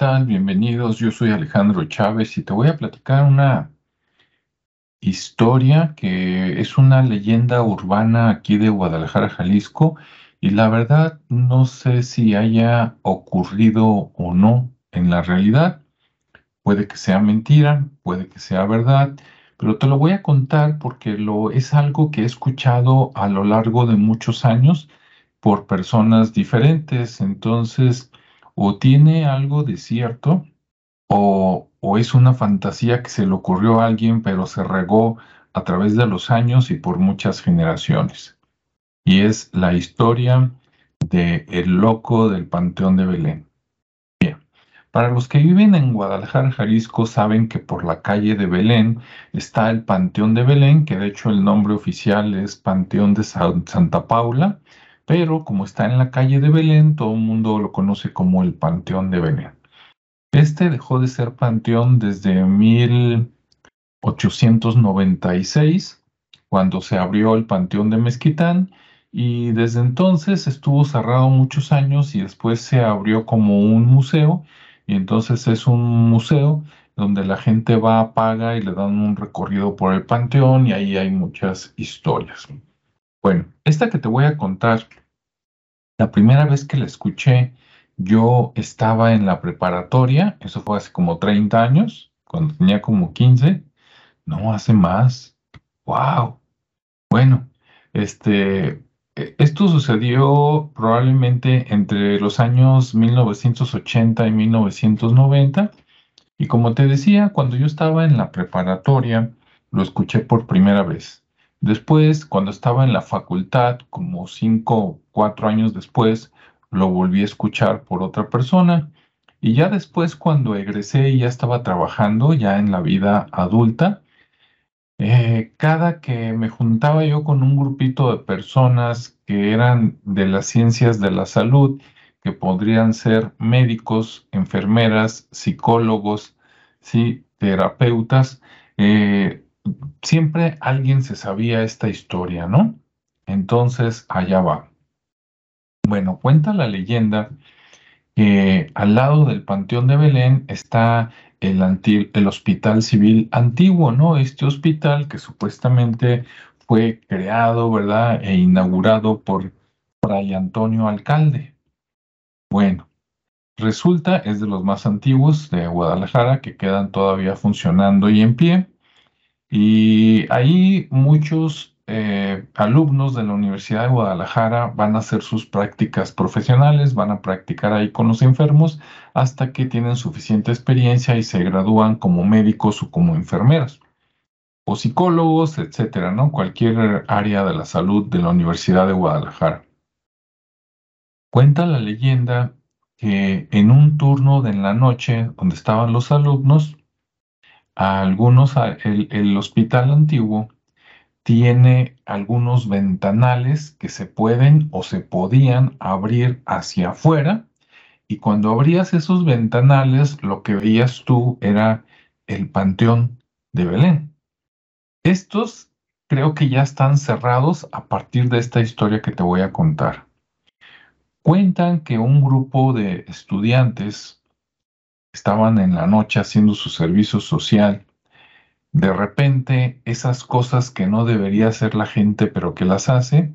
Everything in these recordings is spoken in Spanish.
Bienvenidos. Yo soy Alejandro Chávez y te voy a platicar una historia que es una leyenda urbana aquí de Guadalajara, Jalisco, y la verdad no sé si haya ocurrido o no en la realidad. Puede que sea mentira, puede que sea verdad, pero te lo voy a contar porque lo, es algo que he escuchado a lo largo de muchos años por personas diferentes. Entonces, o tiene algo de cierto o, o es una fantasía que se le ocurrió a alguien pero se regó a través de los años y por muchas generaciones. Y es la historia de El Loco del Panteón de Belén. Bien, para los que viven en Guadalajara, Jalisco, saben que por la calle de Belén está el Panteón de Belén, que de hecho el nombre oficial es Panteón de Santa Paula, pero como está en la calle de Belén, todo el mundo lo conoce como el Panteón de Belén. Este dejó de ser panteón desde 1896, cuando se abrió el Panteón de Mezquitán, y desde entonces estuvo cerrado muchos años y después se abrió como un museo, y entonces es un museo donde la gente va, paga y le dan un recorrido por el panteón y ahí hay muchas historias. Bueno, esta que te voy a contar la primera vez que la escuché, yo estaba en la preparatoria, eso fue hace como 30 años, cuando tenía como 15, no, hace más. ¡Wow! Bueno, este, e, esto sucedió probablemente entre los años 1980 y 1990. Y como te decía, cuando yo estaba en la preparatoria, lo escuché por primera vez. Después, cuando estaba en la facultad, como cinco, cuatro años después, lo volví a escuchar por otra persona. Y ya después, cuando egresé y ya estaba trabajando, ya en la vida adulta, eh, cada que me juntaba yo con un grupito de personas que eran de las ciencias de la salud, que podrían ser médicos, enfermeras, psicólogos, ¿sí? terapeutas, eh, siempre alguien se sabía esta historia, ¿no? Entonces, allá va. Bueno, cuenta la leyenda que al lado del Panteón de Belén está el, Hospital Civil Antiguo, ¿no? Este hospital que supuestamente fue creado, ¿verdad? E inaugurado por Fray Antonio Alcalde. Bueno, resulta, es de los más antiguos de Guadalajara que quedan todavía funcionando y en pie. Y ahí muchos eh, alumnos de la Universidad de Guadalajara van a hacer sus prácticas profesionales, van a practicar ahí con los enfermos hasta que tienen suficiente experiencia y se gradúan como médicos o como enfermeras o psicólogos, etcétera, ¿no? Cualquier área de la salud de la Universidad de Guadalajara. Cuenta la leyenda que en un turno de la noche donde estaban los alumnos, algunos, el, hospital antiguo tiene algunos ventanales que se pueden o se podían abrir hacia afuera y cuando abrías esos ventanales lo que veías tú era el panteón de Belén. Estos creo que ya están cerrados a partir de esta historia que te voy a contar. Cuentan que un grupo de estudiantes estaban en la noche haciendo su servicio social, de repente esas cosas que no debería hacer la gente pero que las hace,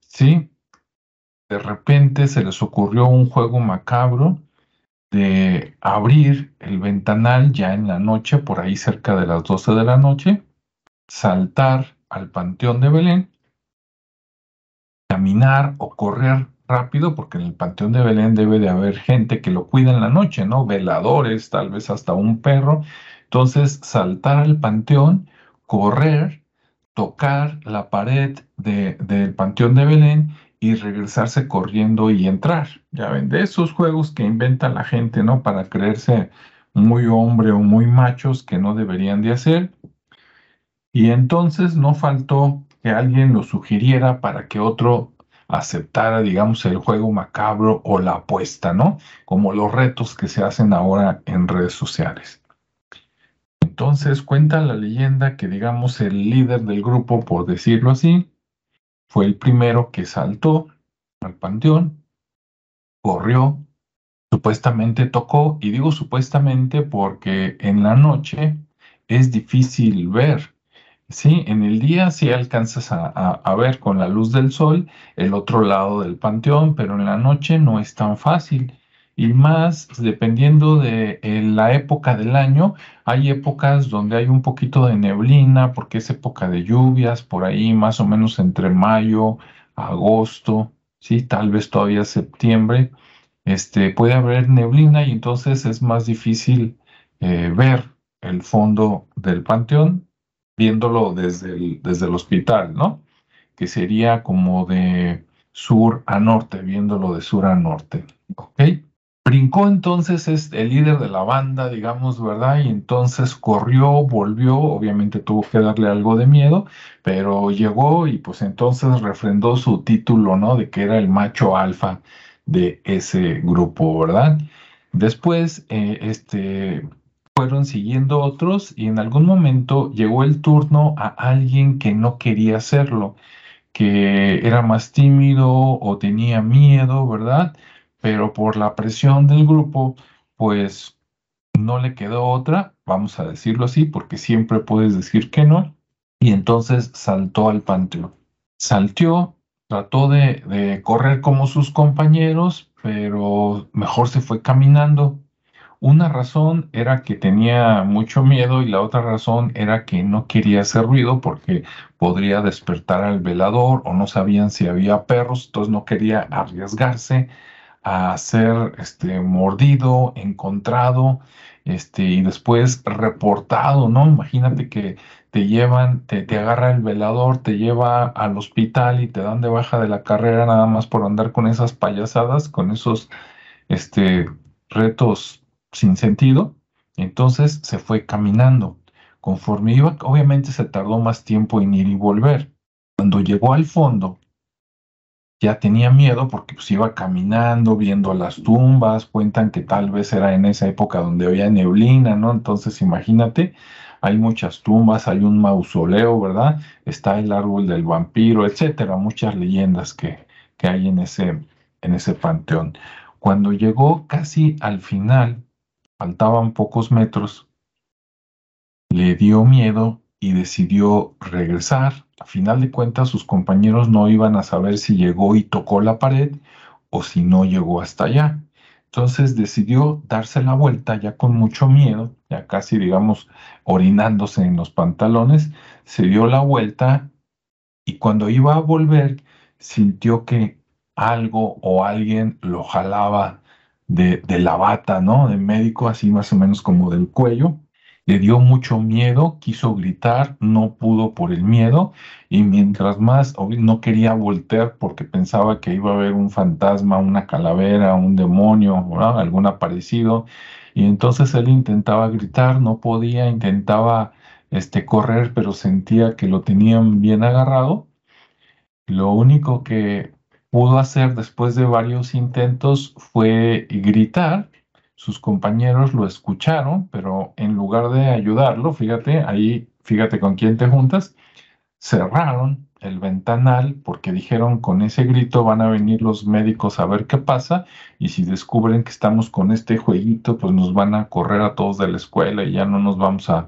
¿sí? De repente se les ocurrió un juego macabro de abrir el ventanal ya en la noche, por ahí cerca de las 12 de la noche, saltar al Panteón de Belén, caminar o correr rápido porque en el Panteón de Belén debe de haber gente que lo cuida en la noche, ¿no? Veladores, tal vez hasta un perro. Entonces, saltar al Panteón, correr, tocar la pared del Panteón de Belén y regresarse corriendo y entrar. Ya ven, de esos juegos que inventa la gente, ¿no? Para creerse muy hombre o muy machos que no deberían de hacer. Y entonces no faltó que alguien lo sugiriera para que otro aceptara, digamos, el juego macabro o la apuesta, ¿no? Como los retos que se hacen ahora en redes sociales. Entonces cuenta la leyenda que, digamos, el líder del grupo, por decirlo así, fue el primero que saltó al panteón, corrió, supuestamente tocó, y digo supuestamente porque en la noche es difícil ver. Sí, en el día sí alcanzas a, ver con la luz del sol el otro lado del panteón, pero en la noche no es tan fácil. Y más dependiendo de eh, la época del año, hay épocas donde hay un poquito de neblina, porque es época de lluvias, por ahí más o menos entre mayo, agosto, sí, tal vez todavía septiembre este, puede haber neblina y entonces es más difícil eh, ver el fondo del panteón viéndolo desde el, desde el hospital, ¿no? Que sería como de sur a norte, viéndolo de sur a norte, ¿ok? Brincó entonces es el líder de la banda, digamos, ¿verdad? Y entonces corrió, volvió, obviamente tuvo que darle algo de miedo, pero llegó y pues entonces refrendó su título, ¿no? De que era el macho alfa de ese grupo, ¿verdad? Después, eh, este, fueron siguiendo otros y en algún momento llegó el turno a alguien que no quería hacerlo, que era más tímido o tenía miedo, ¿verdad? Pero por la presión del grupo, pues no le quedó otra, vamos a decirlo así, porque siempre puedes decir que no, y entonces saltó al panteón. Saltó trató de, correr como sus compañeros, pero mejor se fue caminando. Una razón era que tenía mucho miedo y la otra razón era que no quería hacer ruido porque podría despertar al velador o no sabían si había perros, entonces no quería arriesgarse a ser este, mordido, encontrado este, y después reportado, ¿no? Imagínate que te llevan, te, te agarra el velador, te lleva al hospital y te dan de baja de la carrera nada más por andar con esas payasadas, con esos este, retos sin sentido. Entonces se fue caminando. Conforme iba, obviamente se tardó más tiempo en ir y volver. Cuando llegó al fondo, ya tenía miedo porque pues iba caminando, viendo las tumbas, cuentan que tal vez era en esa época donde había neblina, ¿no? Entonces imagínate, hay muchas tumbas, hay un mausoleo, ¿verdad? Está el árbol del vampiro, etcétera, muchas leyendas que, que hay en ese, en ese panteón. Cuando llegó casi al final, faltaban pocos metros, le dio miedo y decidió regresar. A final de cuentas, sus compañeros no iban a saber si llegó y tocó la pared o si no llegó hasta allá. Entonces decidió darse la vuelta ya con mucho miedo, ya casi digamos orinándose en los pantalones, se dio la vuelta y cuando iba a volver sintió que algo o alguien lo jalaba de, la bata, ¿no? De médico, así más o menos como del cuello le dio mucho miedo, quiso gritar, no pudo por el miedo y mientras más no quería voltear porque pensaba que iba a haber un fantasma, una calavera, un demonio, algún aparecido y entonces él intentaba gritar, no podía, intentaba este correr, pero sentía que lo tenían bien agarrado. Lo único que pudo hacer después de varios intentos fue gritar sus compañeros lo escucharon, pero en lugar de ayudarlo, fíjate, ahí, fíjate con quién te juntas, cerraron el ventanal porque dijeron con ese grito van a venir los médicos a ver qué pasa y si descubren que estamos con este jueguito, pues nos van a correr a todos de la escuela y ya no nos vamos a,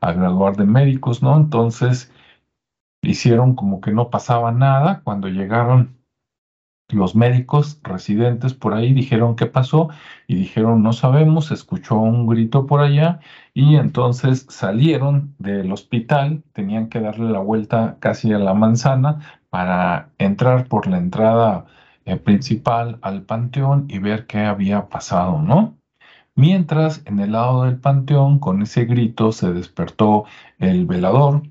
a graduar de médicos, ¿no? Entonces hicieron como que no pasaba nada. Cuando llegaron los médicos residentes por ahí dijeron qué pasó y dijeron no sabemos, escuchó un grito por allá y entonces salieron del hospital, tenían que darle la vuelta casi a la manzana para entrar por la entrada eh, principal al panteón y ver qué había pasado, ¿no? Mientras en el lado del panteón con ese grito se despertó el velador,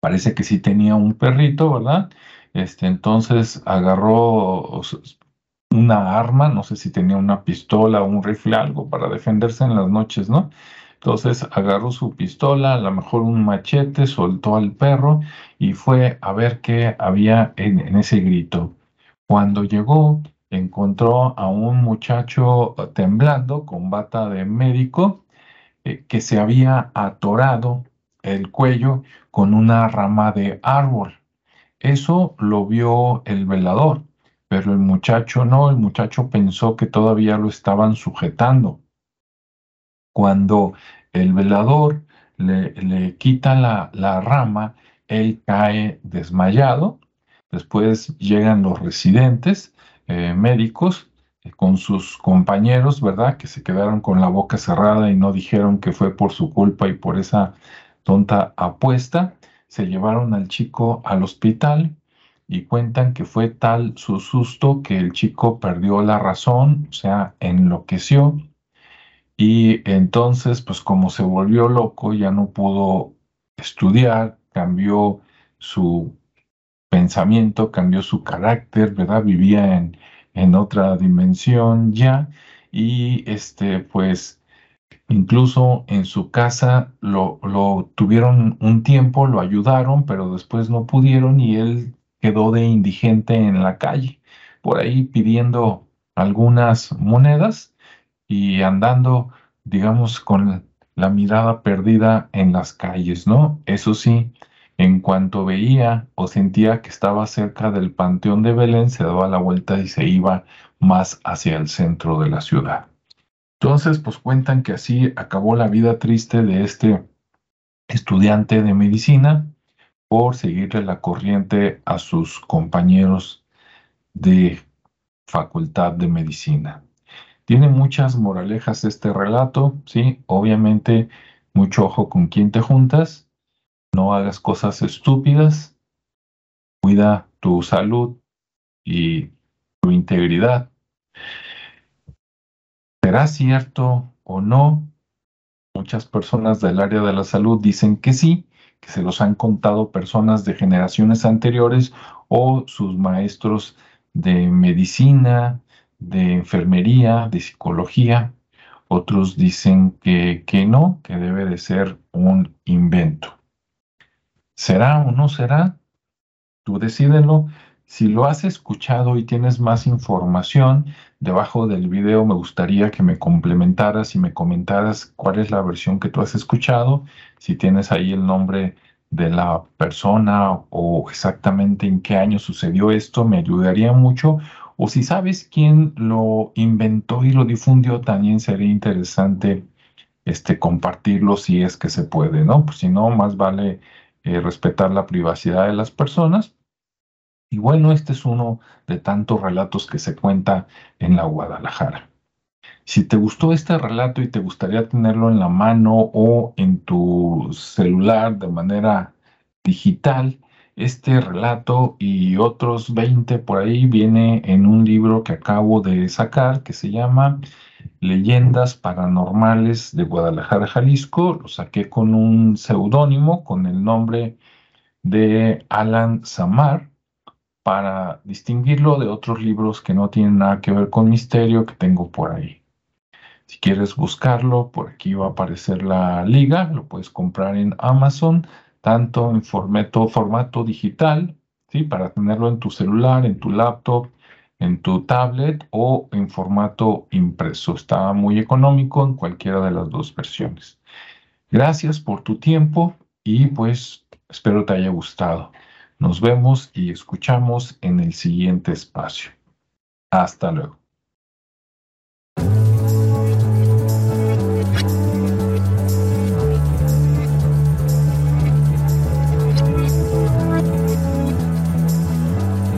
parece que sí tenía un perrito, ¿verdad? Este, entonces agarró una arma, no sé si tenía una pistola o un rifle, algo para defenderse en las noches, ¿no? Entonces agarró su pistola, a lo mejor un machete, soltó al perro y fue a ver qué había en, ese grito. Cuando llegó, encontró a un muchacho temblando con bata de médico eh, que se había atorado el cuello con una rama de árbol. Eso lo vio el velador. pero el muchacho no, el muchacho pensó que todavía lo estaban sujetando. Cuando el velador le, quita la, rama, él cae desmayado. Después llegan los residentes eh, médicos eh, con sus compañeros, ¿verdad? Que se quedaron con la boca cerrada y no dijeron que fue por su culpa y por esa tonta apuesta. Se llevaron al chico al hospital y cuentan que fue tal su susto que el chico perdió la razón, o sea, enloqueció. Y entonces, pues como se volvió loco, ya no pudo estudiar, cambió su pensamiento, cambió su carácter, ¿verdad? Vivía en, en otra dimensión ya y este, pues incluso en su casa lo, lo tuvieron un tiempo, lo ayudaron, pero después no pudieron y él quedó de indigente en la calle, por ahí pidiendo algunas monedas y andando, digamos, con la mirada perdida en las calles, ¿no? Eso sí, en cuanto veía o sentía que estaba cerca del Panteón de Belén, se daba la vuelta y se iba más hacia el centro de la ciudad. Entonces, pues cuentan que así acabó la vida triste de este estudiante de medicina por seguirle la corriente a sus compañeros de facultad de medicina. Tiene muchas moralejas este relato, sí, obviamente mucho ojo con quién te juntas, no hagas cosas estúpidas, cuida tu salud y tu integridad. ¿Será cierto o no? Muchas personas del área de la salud dicen que sí, que se los han contado personas de generaciones anteriores o sus maestros de medicina, de enfermería, de psicología. Otros dicen que, que no, que debe de ser un invento. ¿Será o no será? Tú decídelo. Si lo has escuchado y tienes más información, debajo del video me gustaría que me complementaras y me comentaras cuál es la versión que tú has escuchado, si tienes ahí el nombre de la persona o exactamente en qué año sucedió esto, me ayudaría mucho. O si sabes quién lo inventó y lo difundió, también sería interesante este, compartirlo si es que se puede, ¿no? Pues si no, más vale eh, respetar la privacidad de las personas y bueno, este es uno de tantos relatos que se cuenta en la Guadalajara. Si te gustó este relato y te gustaría tenerlo en la mano o en tu celular de manera digital, este relato y otros 20 por ahí viene en un libro que acabo de sacar que se llama Leyendas Paranormales de Guadalajara, Jalisco. Lo saqué con un seudónimo, con el nombre de Alan Samar para distinguirlo de otros libros que no tienen nada que ver con misterio que tengo por ahí. Si quieres buscarlo, por aquí va a aparecer la liga, lo puedes comprar en Amazon, tanto en formato, digital, ¿sí? para tenerlo en tu celular, en tu laptop, en tu tablet o en formato impreso. Está muy económico en cualquiera de las dos versiones. Gracias por tu tiempo y pues espero te haya gustado. Nos vemos y escuchamos en el siguiente espacio. Hasta luego.